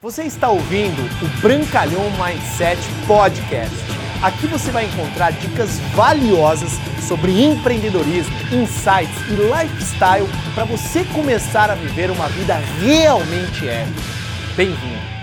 Você está ouvindo o Brancalhão Mindset Podcast. Aqui você vai encontrar dicas valiosas sobre empreendedorismo, insights e lifestyle para você começar a viver uma vida realmente épica. Bem-vindo!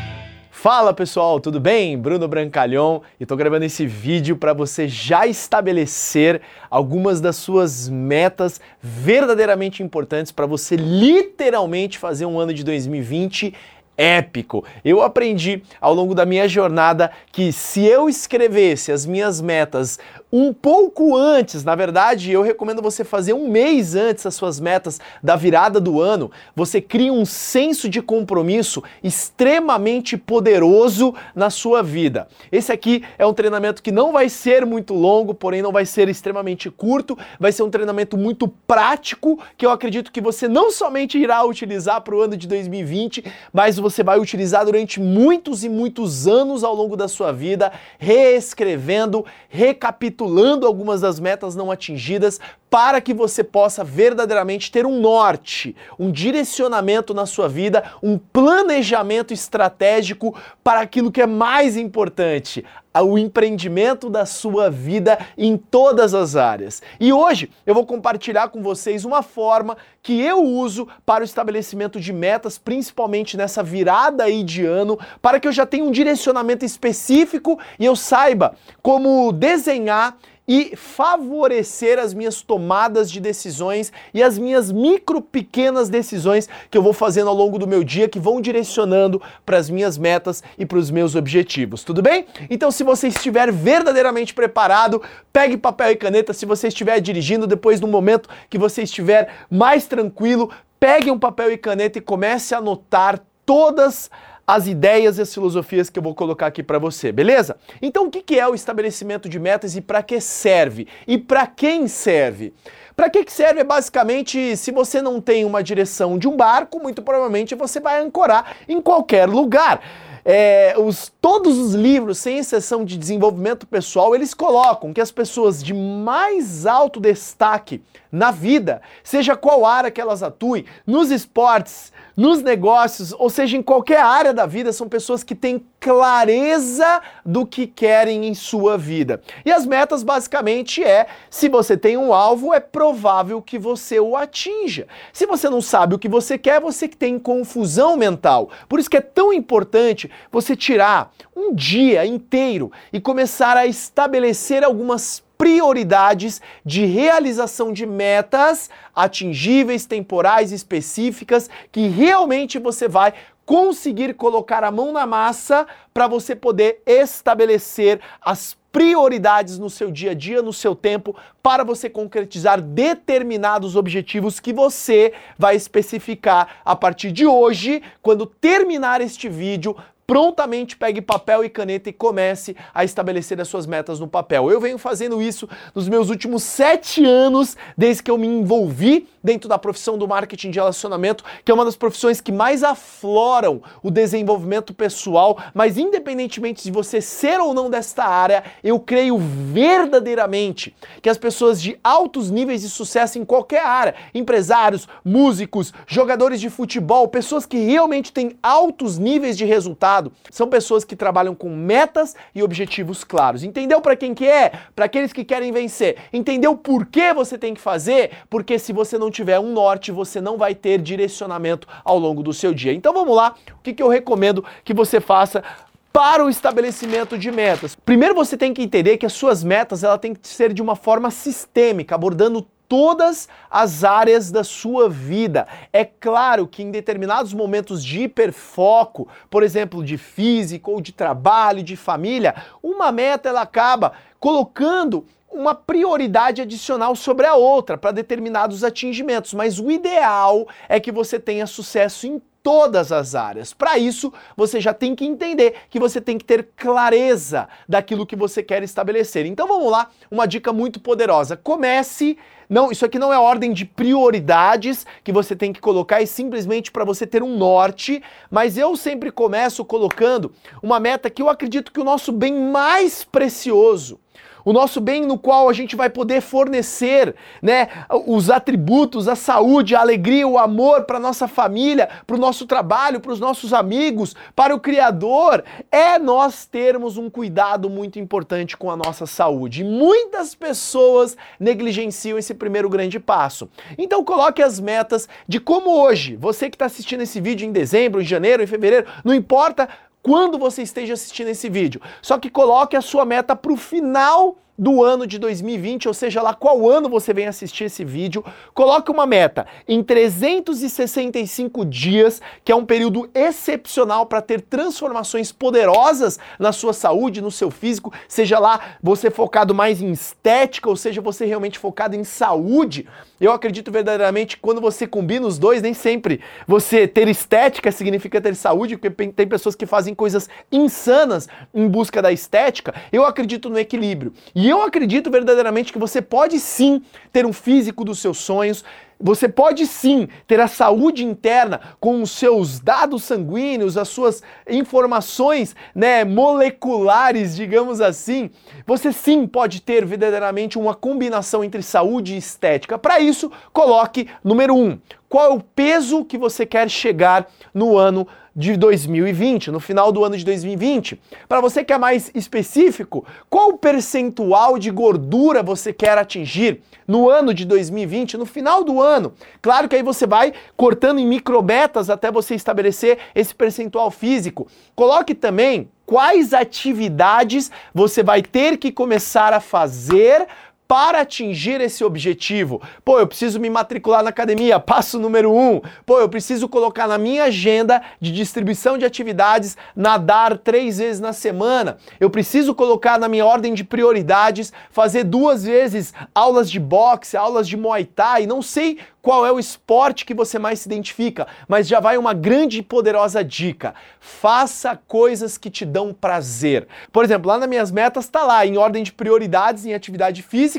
Fala pessoal, tudo bem? Bruno Brancalhão e estou gravando esse vídeo para você já estabelecer algumas das suas metas verdadeiramente importantes para você literalmente fazer um ano de 2020 épico. Eu aprendi ao longo da minha jornada que se eu escrevesse as minhas metas um pouco antes, na verdade, eu recomendo você fazer um mês antes as suas metas da virada do ano, você cria um senso de compromisso extremamente poderoso na sua vida. Esse aqui é um treinamento que não vai ser muito longo, porém não vai ser extremamente curto, vai ser um treinamento muito prático que eu acredito que você não somente irá utilizar para o ano de 2020, mas você vai utilizar durante muitos e muitos anos ao longo da sua vida, reescrevendo, recapitulando algumas das metas não atingidas, para que você possa verdadeiramente ter um norte, um direcionamento na sua vida, um planejamento estratégico para aquilo que é mais importante, o empreendimento da sua vida em todas as áreas. E hoje eu vou compartilhar com vocês uma forma que eu uso para o estabelecimento de metas, principalmente nessa virada aí de ano, para que eu já tenha um direcionamento específico e eu saiba como desenhar e favorecer as minhas tomadas de decisões e as minhas micro pequenas decisões que eu vou fazendo ao longo do meu dia que vão direcionando para as minhas metas e para os meus objetivos. Tudo bem? Então, se você estiver verdadeiramente preparado, pegue papel e caneta. Se você estiver dirigindo depois do momento que você estiver mais tranquilo, pegue um papel e caneta e comece a anotar todas as as ideias e as filosofias que eu vou colocar aqui para você, beleza? Então, o que é o estabelecimento de metas e para que serve? E para quem serve? Para que serve? É basicamente, se você não tem uma direção de um barco, muito provavelmente você vai ancorar em qualquer lugar. É, os, todos os livros, sem exceção de desenvolvimento pessoal, eles colocam que as pessoas de mais alto destaque na vida, seja qual área que elas atuem, nos esportes, nos negócios, ou seja, em qualquer área da vida, são pessoas que têm clareza do que querem em sua vida. E as metas basicamente é, se você tem um alvo, é provável que você o atinja. Se você não sabe o que você quer, você que tem confusão mental. Por isso que é tão importante você tirar um dia inteiro e começar a estabelecer algumas prioridades de realização de metas atingíveis, temporais, específicas, que realmente você vai conseguir colocar a mão na massa para você poder estabelecer as prioridades no seu dia a dia, no seu tempo, para você concretizar determinados objetivos que você vai especificar a partir de hoje, quando terminar este vídeo, prontamente pegue papel e caneta e comece a estabelecer as suas metas no papel. Eu venho fazendo isso nos meus últimos sete anos, desde que eu me envolvi dentro da profissão do marketing de relacionamento, que é uma das profissões que mais afloram o desenvolvimento pessoal, mas independentemente de você ser ou não desta área, eu creio verdadeiramente que as pessoas de altos níveis de sucesso em qualquer área, empresários, músicos, jogadores de futebol, pessoas que realmente têm altos níveis de resultado, são pessoas que trabalham com metas e objetivos claros. Entendeu para quem que é? Para aqueles que querem vencer. Entendeu por que você tem que fazer? Porque se você não tiver um norte, você não vai ter direcionamento ao longo do seu dia. Então vamos lá, o que, que eu recomendo que você faça para o estabelecimento de metas. Primeiro você tem que entender que as suas metas ela tem que ser de uma forma sistêmica, abordando todas as áreas da sua vida. É claro que em determinados momentos de hiperfoco, por exemplo, de físico ou de trabalho, de família, uma meta ela acaba colocando uma prioridade adicional sobre a outra para determinados atingimentos, mas o ideal é que você tenha sucesso em todas as áreas. Para isso, você já tem que entender que você tem que ter clareza daquilo que você quer estabelecer. Então vamos lá, uma dica muito poderosa. Comece não, isso aqui não é ordem de prioridades que você tem que colocar, é simplesmente para você ter um norte, mas eu sempre começo colocando uma meta que eu acredito que o nosso bem mais precioso, o nosso bem no qual a gente vai poder fornecer, né, os atributos, a saúde, a alegria, o amor para nossa família, para o nosso trabalho, para os nossos amigos, para o Criador, é nós termos um cuidado muito importante com a nossa saúde. Muitas pessoas negligenciam esse primeiro grande passo. Então coloque as metas de como hoje, você que está assistindo esse vídeo em dezembro, em janeiro, em fevereiro, não importa quando você esteja assistindo esse vídeo. Só que coloque a sua meta para o final do ano de 2020, ou seja lá qual ano você vem assistir esse vídeo, coloque uma meta em 365 dias, que é um período excepcional para ter transformações poderosas na sua saúde, no seu físico, seja lá você focado mais em estética, ou seja, você realmente focado em saúde. Eu acredito verdadeiramente que quando você combina os dois, nem sempre você ter estética significa ter saúde, porque tem pessoas que fazem coisas insanas em busca da estética. Eu acredito no equilíbrio. E e eu acredito verdadeiramente que você pode sim ter um físico dos seus sonhos, você pode sim ter a saúde interna com os seus dados sanguíneos, as suas informações né, moleculares, digamos assim. Você sim pode ter verdadeiramente uma combinação entre saúde e estética. Para isso, coloque número um: qual é o peso que você quer chegar no ano de 2020, no final do ano de 2020. Para você que é mais específico, qual percentual de gordura você quer atingir no ano de 2020, no final do ano? Claro que aí você vai cortando em microbetas até você estabelecer esse percentual físico. Coloque também quais atividades você vai ter que começar a fazer para atingir esse objetivo. Pô, eu preciso me matricular na academia, passo número um. Pô, eu preciso colocar na minha agenda de distribuição de atividades nadar três vezes na semana. Eu preciso colocar na minha ordem de prioridades fazer duas vezes aulas de boxe, aulas de muay thai. Não sei qual é o esporte que você mais se identifica, mas já vai uma grande e poderosa dica. Faça coisas que te dão prazer. Por exemplo, lá nas minhas metas está lá, em ordem de prioridades em atividade física,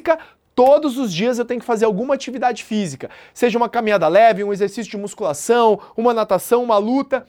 Todos os dias eu tenho que fazer alguma atividade física, seja uma caminhada leve, um exercício de musculação, uma natação, uma luta.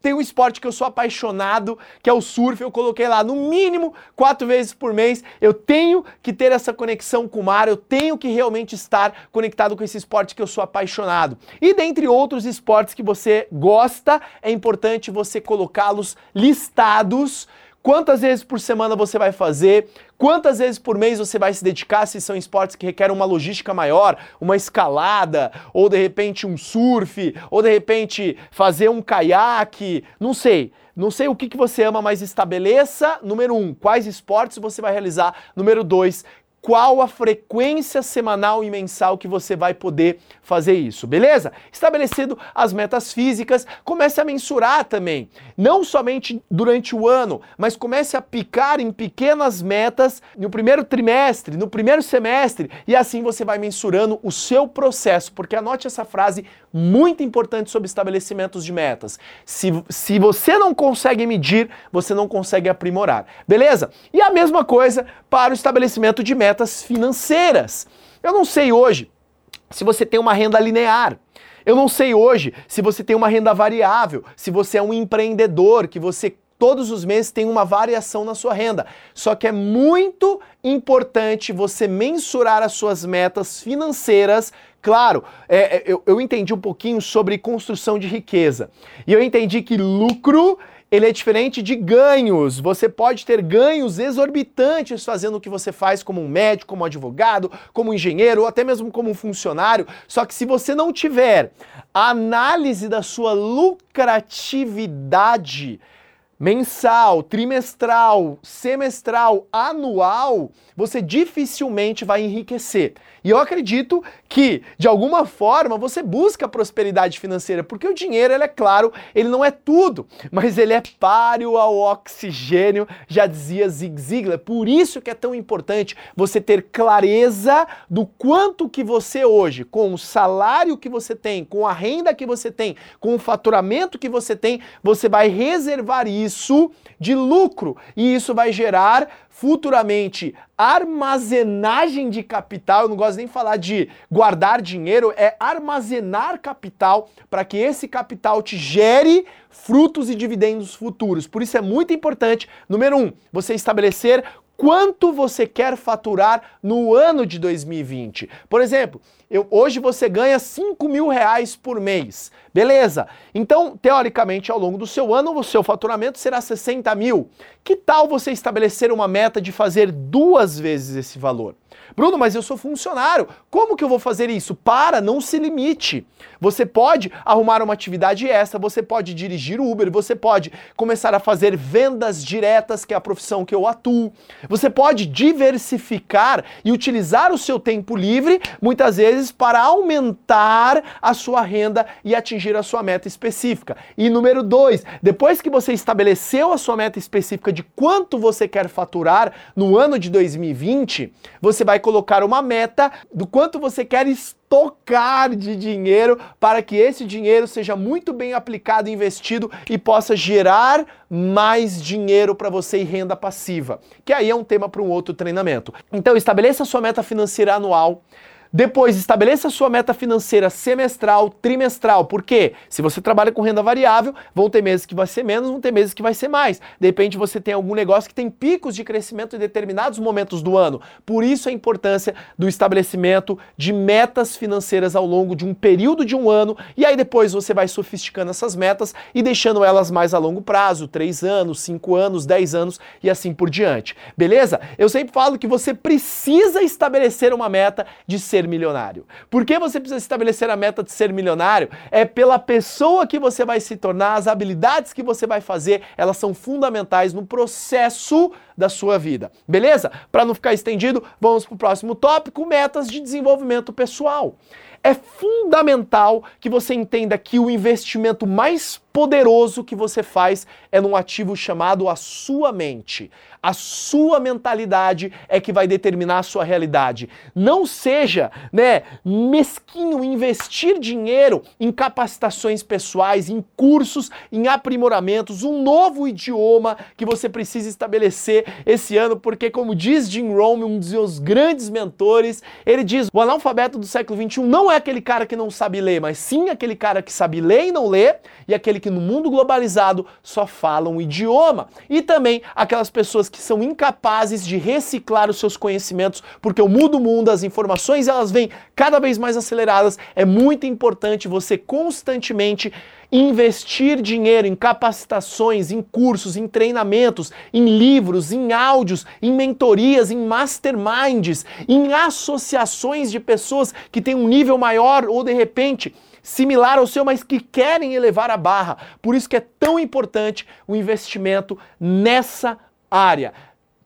Tem um esporte que eu sou apaixonado, que é o surf. Eu coloquei lá no mínimo quatro vezes por mês. Eu tenho que ter essa conexão com o mar, eu tenho que realmente estar conectado com esse esporte que eu sou apaixonado. E dentre outros esportes que você gosta, é importante você colocá-los listados quantas vezes por semana você vai fazer, quantas vezes por mês você vai se dedicar se são esportes que requerem uma logística maior, uma escalada, ou de repente um surf, ou de repente fazer um caiaque, não sei. Não sei o que, que você ama, mas estabeleça, número um, quais esportes você vai realizar. Número dois, qual a frequência semanal e mensal que você vai poder fazer isso, beleza? Estabelecido as metas físicas, comece a mensurar também, não somente durante o ano, mas comece a picar em pequenas metas no primeiro trimestre, no primeiro semestre, e assim você vai mensurando o seu processo, porque anote essa frase muito importante sobre estabelecimentos de metas. Se, se você não consegue medir, você não consegue aprimorar, beleza? E a mesma coisa para o estabelecimento de metas financeiras. Eu não sei hoje se você tem uma renda linear. Eu não sei hoje se você tem uma renda variável, se você é um empreendedor, que você todos os meses tem uma variação na sua renda. Só que é muito importante você mensurar as suas metas financeiras. Claro, é, é eu, eu entendi um pouquinho sobre construção de riqueza. E eu entendi que lucro ele é diferente de ganhos. Você pode ter ganhos exorbitantes fazendo o que você faz como um médico, como advogado, como engenheiro ou até mesmo como um funcionário. Só que se você não tiver a análise da sua lucratividade, mensal, trimestral, semestral, anual, você dificilmente vai enriquecer. E eu acredito que, de alguma forma, você busca prosperidade financeira, porque o dinheiro, ele é claro, ele não é tudo, mas ele é páreo ao oxigênio, já dizia Zig Ziglar. Por isso que é tão importante você ter clareza do quanto que você hoje, com o salário que você tem, com a renda que você tem, com o faturamento que você tem, você vai reservar isso de lucro e isso vai gerar futuramente armazenagem de capital, eu não gosto nem falar de guardar dinheiro, é armazenar capital para que esse capital te gere frutos e dividendos futuros. Por isso é muito importante, número um, você estabelecer quanto você quer faturar no ano de 2020. Por exemplo, eu, hoje você ganha 5 mil reais por mês. Beleza. Então, teoricamente, ao longo do seu ano, o seu faturamento será 60 mil. Que tal você estabelecer uma meta de fazer duas vezes esse valor? Bruno, mas eu sou funcionário. Como que eu vou fazer isso? Para, não se limite. Você pode arrumar uma atividade extra, você pode dirigir Uber, você pode começar a fazer vendas diretas, que é a profissão que eu atuo. Você pode diversificar e utilizar o seu tempo livre, muitas vezes, para aumentar a sua renda e atingir a sua meta específica. E número dois, depois que você estabeleceu a sua meta específica de quanto você quer faturar no ano de 2020, você vai colocar uma meta do quanto você quer estocar de dinheiro para que esse dinheiro seja muito bem aplicado investido e possa gerar mais dinheiro para você e renda passiva, que aí é um tema para um outro treinamento. Então estabeleça a sua meta financeira anual. Depois, estabeleça sua meta financeira semestral, trimestral. Por quê? Se você trabalha com renda variável, vão ter meses que vai ser menos, vão ter meses que vai ser mais. De repente, você tem algum negócio que tem picos de crescimento em determinados momentos do ano. Por isso, a importância do estabelecimento de metas financeiras ao longo de um período de um ano. E aí, depois, você vai sofisticando essas metas e deixando elas mais a longo prazo 3 anos, 5 anos, 10 anos e assim por diante. Beleza? Eu sempre falo que você precisa estabelecer uma meta de ser ser milionário. Por que você precisa estabelecer a meta de ser milionário? É pela pessoa que você vai se tornar, as habilidades que você vai fazer, elas são fundamentais no processo da sua vida. Beleza? Para não ficar estendido, vamos para o próximo tópico: metas de desenvolvimento pessoal. É fundamental que você entenda que o investimento mais poderoso que você faz é num ativo chamado a sua mente. A sua mentalidade é que vai determinar a sua realidade. Não seja, né, mesquinho investir dinheiro em capacitações pessoais, em cursos, em aprimoramentos, um novo idioma que você precisa estabelecer esse ano, porque como diz Jim Rohn, um dos seus grandes mentores, ele diz: "O analfabeto do século 21 não é aquele cara que não sabe ler, mas sim aquele cara que sabe ler e não ler, e aquele que no mundo globalizado só falam um idioma. E também aquelas pessoas que são incapazes de reciclar os seus conhecimentos, porque o mundo mundo, as informações elas vêm cada vez mais aceleradas. É muito importante você constantemente investir dinheiro em capacitações, em cursos, em treinamentos, em livros, em áudios, em mentorias, em masterminds, em associações de pessoas que têm um nível maior ou de repente similar ao seu, mas que querem elevar a barra. Por isso que é tão importante o investimento nessa área.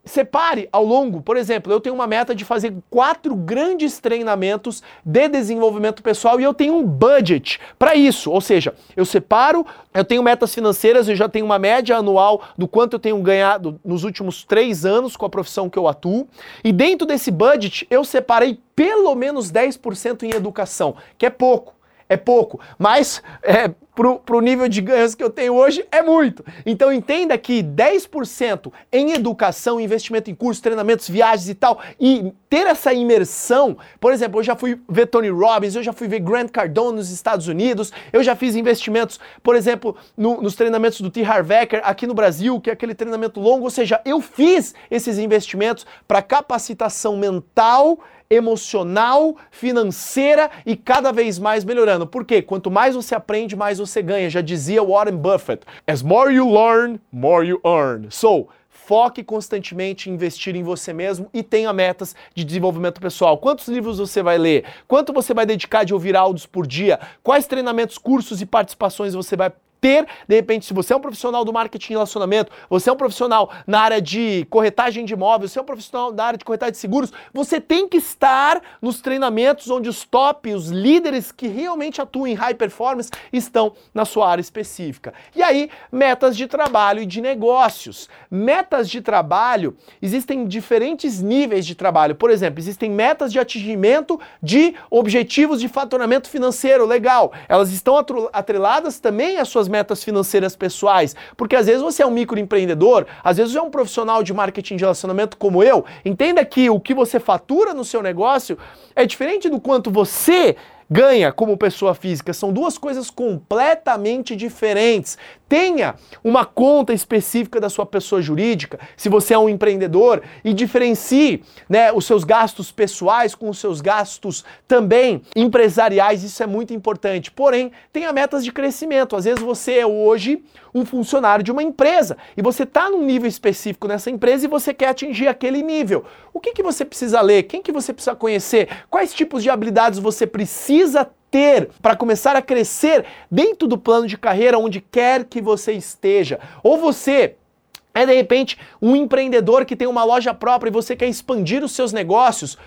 Separe ao longo, por exemplo, eu tenho uma meta de fazer quatro grandes treinamentos de desenvolvimento pessoal e eu tenho um budget para isso. Ou seja, eu separo, eu tenho metas financeiras, eu já tenho uma média anual do quanto eu tenho ganhado nos últimos três anos com a profissão que eu atuo. E dentro desse budget, eu separei pelo menos 10% em educação, que é pouco é pouco, mas é, para o nível de ganhos que eu tenho hoje é muito. Então entenda que 10% em educação, investimento em cursos, treinamentos, viagens e tal, e ter essa imersão, por exemplo, eu já fui ver Tony Robbins, eu já fui ver Grant Cardone nos Estados Unidos, eu já fiz investimentos, por exemplo, no, nos treinamentos do T. Harv Eker aqui no Brasil, que é aquele treinamento longo, ou seja, eu fiz esses investimentos para capacitação mental emocional, financeira e cada vez mais melhorando. Por quê? Quanto mais você aprende, mais você ganha. Já dizia Warren Buffett. As more you learn, more you earn. So, foque constantemente em investir em você mesmo e tenha metas de desenvolvimento pessoal. Quantos livros você vai ler? Quanto você vai dedicar de ouvir áudios por dia? Quais treinamentos, cursos e participações você vai ter, de repente, se você é um profissional do marketing e relacionamento, você é um profissional na área de corretagem de imóveis, você é um profissional da área de corretagem de seguros, você tem que estar nos treinamentos onde os top, os líderes que realmente atuam em high performance estão na sua área específica. E aí, metas de trabalho e de negócios. Metas de trabalho, existem diferentes níveis de trabalho. Por exemplo, existem metas de atingimento de objetivos de faturamento financeiro, legal. Elas estão atreladas também às suas metas financeiras pessoais. Porque às vezes você é um microempreendedor, às vezes você é um profissional de marketing de relacionamento como eu. Entenda que o que você fatura no seu negócio é diferente do quanto você ganha como pessoa física. São duas coisas completamente diferentes. Tenha uma conta específica da sua pessoa jurídica, se você é um empreendedor, e diferencie né, os seus gastos pessoais com os seus gastos também empresariais. Isso é muito importante. Porém, tenha metas de crescimento. Às vezes você é hoje um funcionário de uma empresa e você está num nível específico nessa empresa e você quer atingir aquele nível. O que, que você precisa ler? Quem que você precisa conhecer? Quais tipos de habilidades você precisa ter para começar a crescer dentro do plano de carreira onde quer que você esteja. Ou você é de repente um empreendedor que tem uma loja própria e você quer expandir os seus negócios.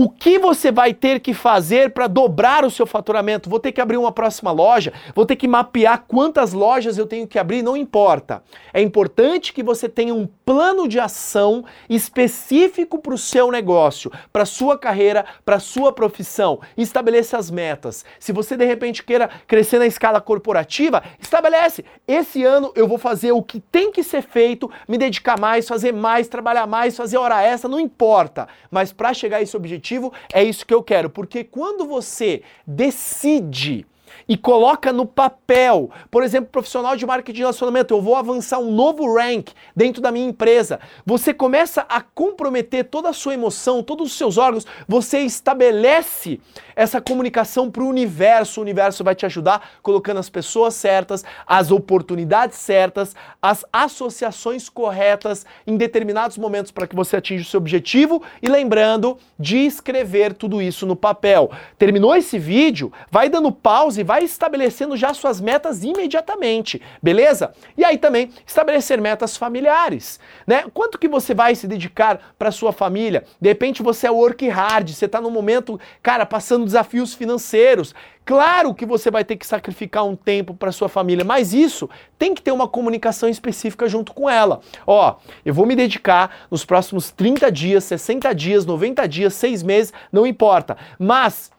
O que você vai ter que fazer para dobrar o seu faturamento? Vou ter que abrir uma próxima loja? Vou ter que mapear quantas lojas eu tenho que abrir? Não importa. É importante que você tenha um plano de ação específico para o seu negócio, para sua carreira, para sua profissão. Estabeleça as metas. Se você de repente queira crescer na escala corporativa, estabelece. Esse ano eu vou fazer o que tem que ser feito, me dedicar mais, fazer mais, trabalhar mais, fazer hora extra, não importa. Mas para chegar a esse objetivo é isso que eu quero. Porque quando você decide e coloca no papel, por exemplo, profissional de marketing de relacionamento, eu vou avançar um novo rank dentro da minha empresa. Você começa a comprometer toda a sua emoção, todos os seus órgãos, você estabelece essa comunicação para o universo. O universo vai te ajudar colocando as pessoas certas, as oportunidades certas, as associações corretas em determinados momentos para que você atinja o seu objetivo e lembrando de escrever tudo isso no papel. Terminou esse vídeo? Vai dando pause e vai estabelecendo já suas metas imediatamente, beleza? E aí também estabelecer metas familiares, né? Quanto que você vai se dedicar para sua família? De repente você é work hard, você está no momento, cara, passando desafios financeiros. Claro que você vai ter que sacrificar um tempo para sua família, mas isso tem que ter uma comunicação específica junto com ela. Ó, eu vou me dedicar nos próximos 30 dias, 60 dias, 90 dias, 6 meses, não importa. Mas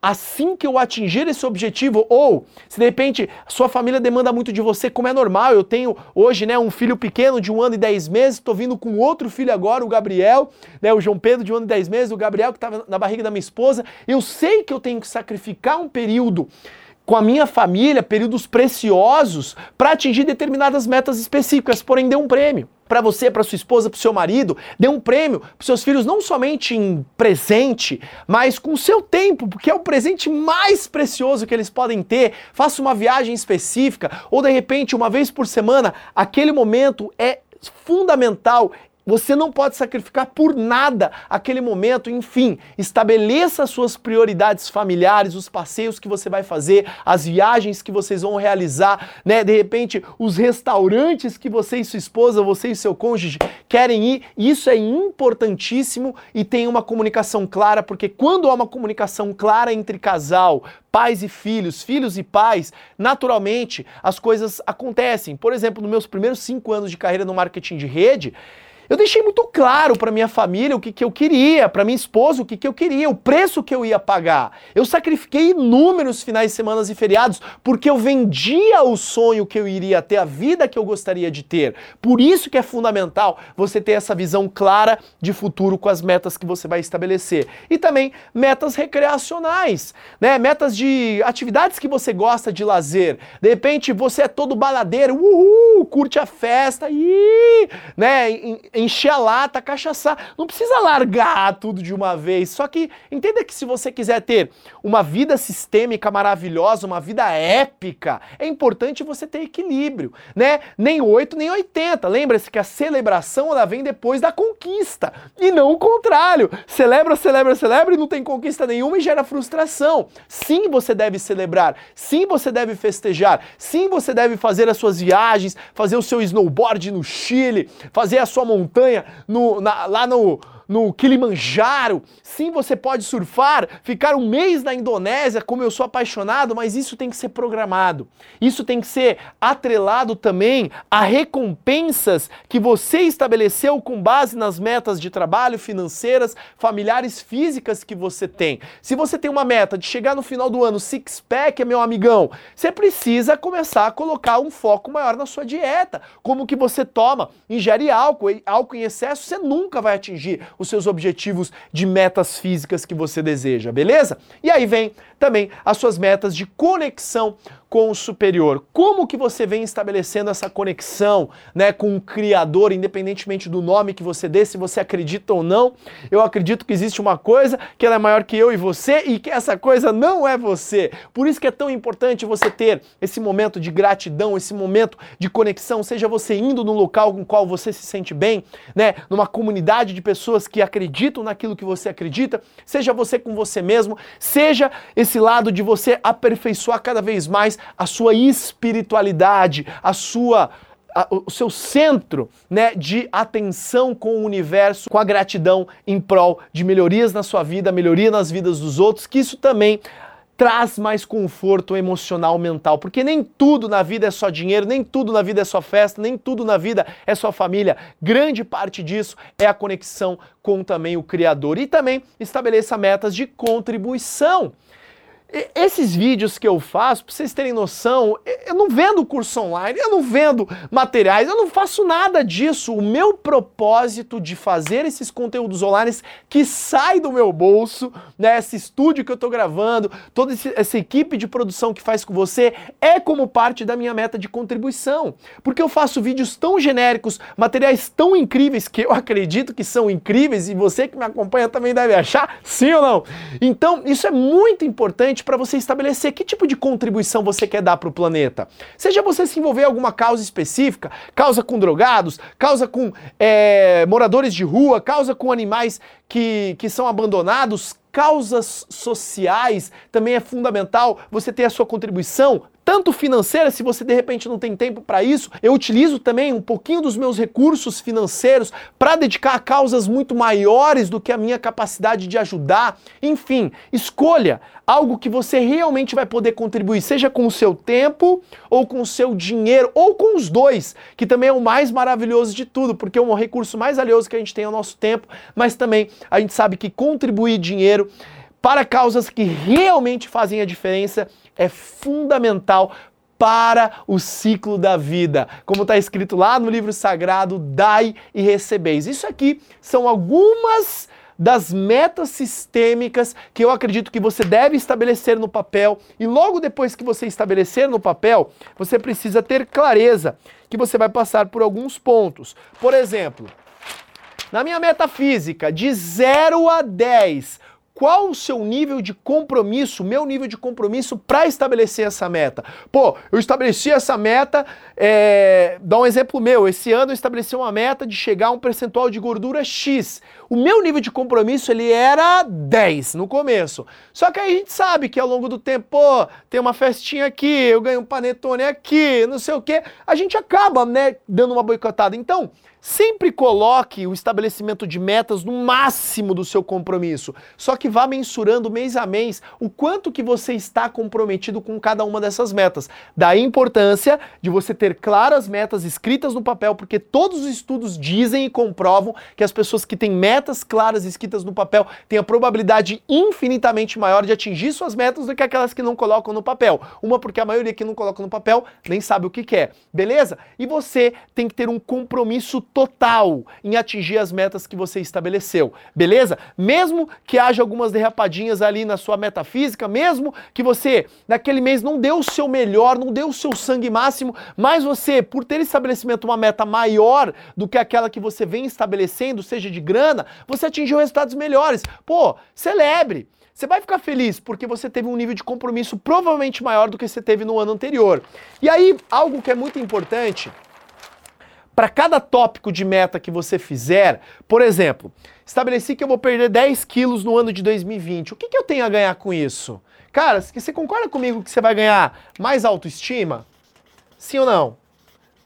assim que eu atingir esse objetivo, ou se de repente sua família demanda muito de você, como é normal, eu tenho hoje né, um filho pequeno de um ano e dez meses, estou vindo com outro filho agora, o Gabriel, né, o João Pedro de um ano e dez meses, o Gabriel que estava na barriga da minha esposa, eu sei que eu tenho que sacrificar um período com a minha família, períodos preciosos, para atingir determinadas metas específicas, porém dê um prêmio para você, para sua esposa, para seu marido, dê um prêmio para seus filhos não somente em presente, mas com o seu tempo, porque é o presente mais precioso que eles podem ter. Faça uma viagem específica ou de repente uma vez por semana, aquele momento é fundamental você não pode sacrificar por nada aquele momento. Enfim, estabeleça suas prioridades familiares, os passeios que você vai fazer, as viagens que vocês vão realizar, né? De repente, os restaurantes que você e sua esposa, você e seu cônjuge querem ir. Isso é importantíssimo e tem uma comunicação clara, porque quando há uma comunicação clara entre casal, pais e filhos, filhos e pais, naturalmente as coisas acontecem. Por exemplo, nos meus primeiros cinco anos de carreira no marketing de rede, eu deixei muito claro para minha família o que, que eu queria, para minha esposa o que, que eu queria, o preço que eu ia pagar. Eu sacrifiquei inúmeros finais de semana e feriados porque eu vendia o sonho que eu iria ter, a vida que eu gostaria de ter. Por isso que é fundamental você ter essa visão clara de futuro com as metas que você vai estabelecer. E também metas recreacionais, né? Metas de atividades que você gosta de lazer. De repente você é todo baladeiro, uhul, curte a festa, e, né? Encher a lata, cachaçar. Não precisa largar tudo de uma vez. Só que entenda que se você quiser ter uma vida sistêmica maravilhosa, uma vida épica, é importante você ter equilíbrio, né? Nem 8, nem 80. Lembra-se que a celebração ela vem depois da conquista e não o contrário. Celebra, celebra, celebra e não tem conquista nenhuma e gera frustração. Sim, você deve celebrar. Sim, você deve festejar. Sim, você deve fazer as suas viagens, fazer o seu snowboard no Chile, fazer a sua montanha montanha, no, na, lá no, no Kilimanjaro. Sim, você pode surfar, ficar um mês na Indonésia, como eu sou apaixonado, mas isso tem que ser programado. Isso tem que ser atrelado também a recompensas que você estabeleceu com base nas metas de trabalho, financeiras, familiares, físicas que você tem. Se você tem uma meta de chegar no final do ano six-pack, meu amigão, você precisa começar a colocar um foco maior na sua dieta. Como que você toma, ingere álcool, álcool em excesso, você nunca vai atingir os seus objetivos de metas físicas que você deseja, beleza? E aí vem também as suas metas de conexão com o superior. Como que você vem estabelecendo essa conexão, né, com o criador, independentemente do nome que você dê, se você acredita ou não? Eu acredito que existe uma coisa que ela é maior que eu e você e que essa coisa não é você. Por isso que é tão importante você ter esse momento de gratidão, esse momento de conexão, seja você indo num local com qual você se sente bem, né, numa comunidade de pessoas que acreditam naquilo que você acredita, seja você com você mesmo, seja esse lado de você aperfeiçoar cada vez mais a sua espiritualidade, a sua a, o seu centro né, de atenção com o universo, com a gratidão em prol de melhorias na sua vida, melhoria nas vidas dos outros, que isso também traz mais conforto emocional, mental, porque nem tudo na vida é só dinheiro, nem tudo na vida é só festa, nem tudo na vida é só família. Grande parte disso é a conexão com também o Criador. E também estabeleça metas de contribuição. Esses vídeos que eu faço, para vocês terem noção, eu não vendo curso online, eu não vendo materiais, eu não faço nada disso. O meu propósito de fazer esses conteúdos online que sai do meu bolso, né, esse estúdio que eu estou gravando, toda essa equipe de produção que faz com você, é como parte da minha meta de contribuição. Porque eu faço vídeos tão genéricos, materiais tão incríveis que eu acredito que são incríveis e você que me acompanha também deve achar, sim ou não? Então, isso é muito importante para você estabelecer que tipo de contribuição você quer dar para o planeta. Seja você se envolver em alguma causa específica, causa com drogados, causa com é, moradores de rua, causa com animais que, que são abandonados, causas sociais, também é fundamental você ter a sua contribuição tanto financeira, se você de repente não tem tempo para isso, eu utilizo também um pouquinho dos meus recursos financeiros para dedicar a causas muito maiores do que a minha capacidade de ajudar. Enfim, escolha algo que você realmente vai poder contribuir, seja com o seu tempo ou com o seu dinheiro ou com os dois, que também é o mais maravilhoso de tudo, porque é um recurso mais valioso que a gente tem é o nosso tempo, mas também a gente sabe que contribuir dinheiro para causas que realmente fazem a diferença é fundamental para o ciclo da vida. Como está escrito lá no livro sagrado, dai e recebeis. Isso aqui são algumas das metas sistêmicas que eu acredito que você deve estabelecer no papel e logo depois que você estabelecer no papel, você precisa ter clareza que você vai passar por alguns pontos. Por exemplo, na minha meta física, de 0 a 10, qual o seu nível de compromisso, meu nível de compromisso para estabelecer essa meta. Pô, eu estabeleci essa meta, é, dá um exemplo meu, esse ano eu estabeleci uma meta de chegar a um percentual de gordura X. O meu nível de compromisso ele era 10 no começo. Só que aí a gente sabe que ao longo do tempo, pô, tem uma festinha aqui, eu ganho um panetone aqui, não sei o quê, a gente acaba, né, dando uma boicotada. Então, Sempre coloque o estabelecimento de metas no máximo do seu compromisso. Só que vá mensurando mês a mês o quanto que você está comprometido com cada uma dessas metas. Da importância de você ter claras metas escritas no papel, porque todos os estudos dizem e comprovam que as pessoas que têm metas claras escritas no papel têm a probabilidade infinitamente maior de atingir suas metas do que aquelas que não colocam no papel. Uma porque a maioria que não coloca no papel nem sabe o que quer, beleza? E você tem que ter um compromisso total em atingir as metas que você estabeleceu, beleza? Mesmo que haja algumas derrapadinhas ali na sua meta física, mesmo que você naquele mês não deu o seu melhor, não deu o seu sangue máximo, mas você, por ter estabelecimento uma meta maior do que aquela que você vem estabelecendo, seja de grana, você atingiu resultados melhores. Pô, celebre! Você vai ficar feliz porque você teve um nível de compromisso provavelmente maior do que você teve no ano anterior. E aí, algo que é muito importante para cada tópico de meta que você fizer, por exemplo, estabeleci que eu vou perder 10 quilos no ano de 2020. O que, que eu tenho a ganhar com isso? Cara, você concorda comigo que você vai ganhar mais autoestima? Sim ou não?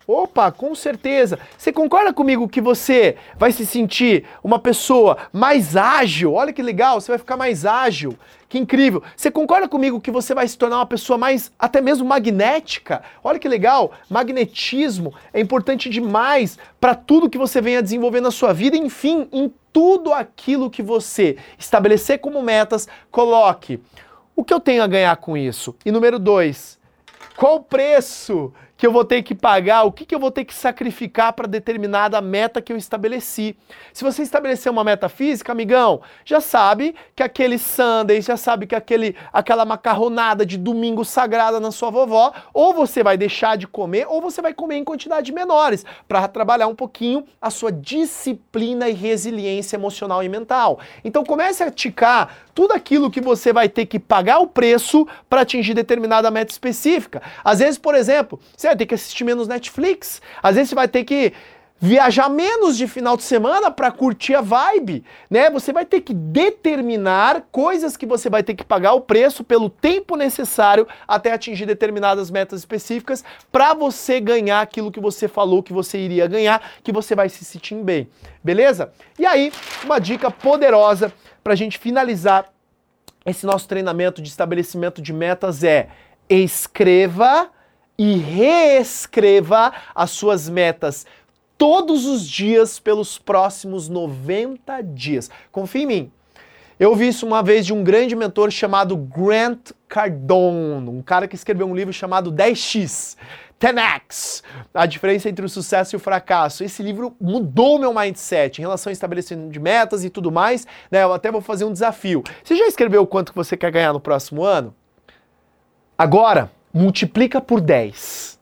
Opa, com certeza. Você concorda comigo que você vai se sentir uma pessoa mais ágil? Olha que legal, você vai ficar mais ágil. Que incrível! Você concorda comigo que você vai se tornar uma pessoa mais, até mesmo magnética? Olha que legal! Magnetismo é importante demais para tudo que você venha desenvolver na sua vida, enfim, em tudo aquilo que você estabelecer como metas, coloque. O que eu tenho a ganhar com isso? E número dois, qual o preço que eu vou ter que pagar, o que, que eu vou ter que sacrificar para determinada meta que eu estabeleci. Se você estabelecer uma meta física, amigão, já sabe que aquele sundae, já sabe que aquele, aquela macarronada de domingo sagrada na sua vovó, ou você vai deixar de comer, ou você vai comer em quantidades menores, para trabalhar um pouquinho a sua disciplina e resiliência emocional e mental. Então comece a ticar tudo aquilo que você vai ter que pagar o preço para atingir determinada meta específica. Às vezes, por exemplo, você vai ter que assistir menos Netflix, às vezes você vai ter que viajar menos de final de semana para curtir a vibe, né? Você vai ter que determinar coisas que você vai ter que pagar o preço pelo tempo necessário até atingir determinadas metas específicas para você ganhar aquilo que você falou que você iria ganhar, que você vai se sentir bem, beleza? E aí, uma dica poderosa para a gente finalizar esse nosso treinamento de estabelecimento de metas é escreva e reescreva as suas metas todos os dias pelos próximos 90 dias. Confia em mim. Eu ouvi isso uma vez de um grande mentor chamado Grant Cardone, um cara que escreveu um livro chamado 10x. 10x, a diferença entre o sucesso e o fracasso. Esse livro mudou meu mindset em relação ao estabelecimento de metas e tudo mais. Né? Eu até vou fazer um desafio. Você já escreveu o quanto você quer ganhar no próximo ano? Agora, multiplica por 10.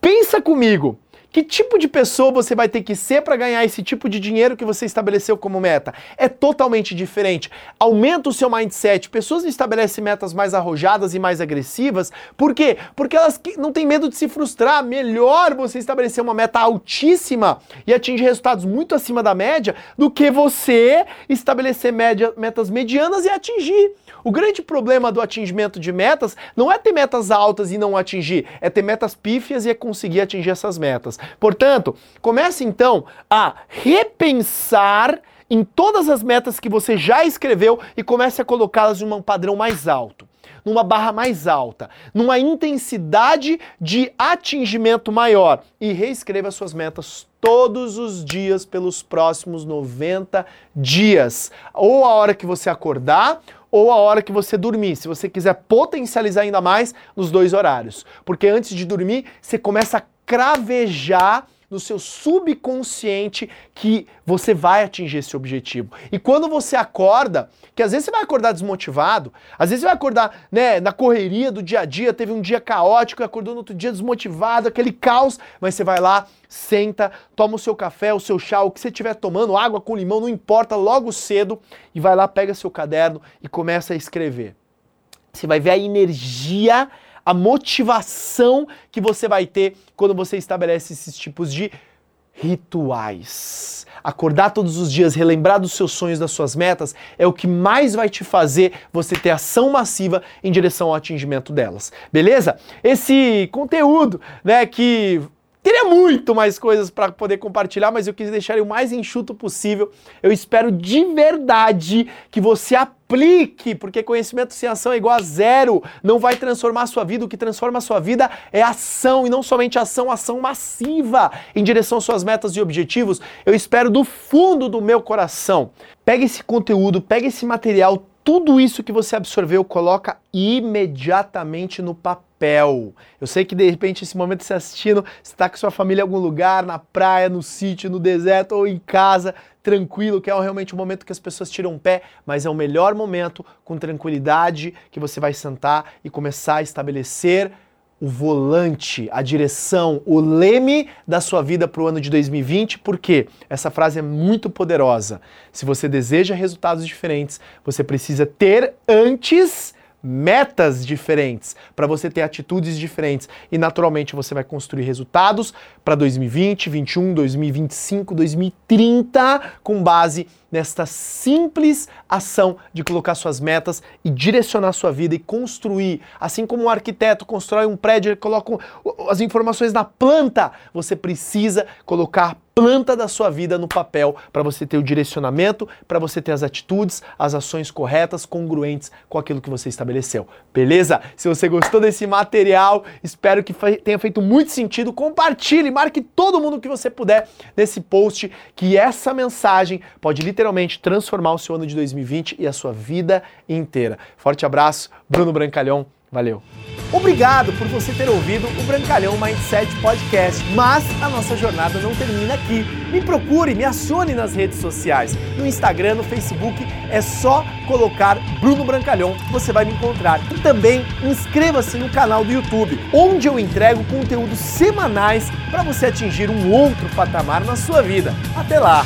Pensa comigo. Que tipo de pessoa você vai ter que ser para ganhar esse tipo de dinheiro que você estabeleceu como meta? É totalmente diferente. Aumenta o seu mindset. Pessoas estabelecem metas mais arrojadas e mais agressivas. Por quê? Porque elas não têm medo de se frustrar. Melhor você estabelecer uma meta altíssima e atingir resultados muito acima da média do que você estabelecer média, metas medianas e atingir. O grande problema do atingimento de metas não é ter metas altas e não atingir, é ter metas pífias e é conseguir atingir essas metas. Portanto, comece então a repensar em todas as metas que você já escreveu e comece a colocá-las em um padrão mais alto, numa barra mais alta, numa intensidade de atingimento maior e reescreva suas metas todos os dias pelos próximos 90 dias, ou a hora que você acordar, ou a hora que você dormir, se você quiser potencializar ainda mais nos dois horários. Porque antes de dormir, você começa a cravejar no seu subconsciente que você vai atingir esse objetivo. E quando você acorda, que às vezes você vai acordar desmotivado, às vezes você vai acordar, né, na correria do dia a dia, teve um dia caótico e acordou no outro dia desmotivado, aquele caos, mas você vai lá, senta, toma o seu café, o seu chá, o que você estiver tomando, água com limão, não importa, logo cedo e vai lá, pega seu caderno e começa a escrever. Você vai ver a energia a motivação que você vai ter quando você estabelece esses tipos de rituais. Acordar todos os dias, relembrar dos seus sonhos, das suas metas, é o que mais vai te fazer você ter ação massiva em direção ao atingimento delas. Beleza? Esse conteúdo, né, que Teria muito mais coisas para poder compartilhar, mas eu quis deixar o mais enxuto possível. Eu espero de verdade que você aplique, porque conhecimento sem ação é igual a zero. Não vai transformar a sua vida. O que transforma a sua vida é ação, e não somente ação, ação massiva em direção às suas metas e objetivos. Eu espero do fundo do meu coração. Pega esse conteúdo, pega esse material, tudo isso que você absorveu, coloca imediatamente no papel papel. Eu sei que de repente esse momento você assistindo, você está com sua família em algum lugar, na praia, no sítio, no deserto ou em casa, tranquilo, que é realmente um momento que as pessoas tiram o pé, mas é o melhor momento com tranquilidade que você vai sentar e começar a estabelecer o volante, a direção, o leme da sua vida para o ano de 2020, porque essa frase é muito poderosa. Se você deseja resultados diferentes, você precisa ter antes metas diferentes, para você ter atitudes diferentes. E naturalmente você vai construir resultados para 2020, 2021, 2025, 2030 com base nesta simples ação de colocar suas metas e direcionar sua vida e construir, assim como um arquiteto constrói um prédio coloca as informações na planta, você precisa colocar planta da sua vida no papel para você ter o direcionamento, para você ter as atitudes, as ações corretas, congruentes com aquilo que você estabeleceu. Beleza? Se você gostou desse material, espero que tenha feito muito sentido. Compartilhe, marque todo mundo que você puder nesse post, que essa mensagem pode literalmente transformar o seu ano de 2020 e a sua vida inteira. Forte abraço, Bruno Brancalhão. Valeu! Obrigado por você ter ouvido o Brancalhão Mindset Podcast, mas a nossa jornada não termina aqui. Me procure, me acione nas redes sociais. No Instagram, no Facebook, é só colocar Bruno Brancalhão, você vai me encontrar. E também inscreva-se no canal do YouTube, onde eu entrego conteúdos semanais para você atingir um outro patamar na sua vida. Até lá!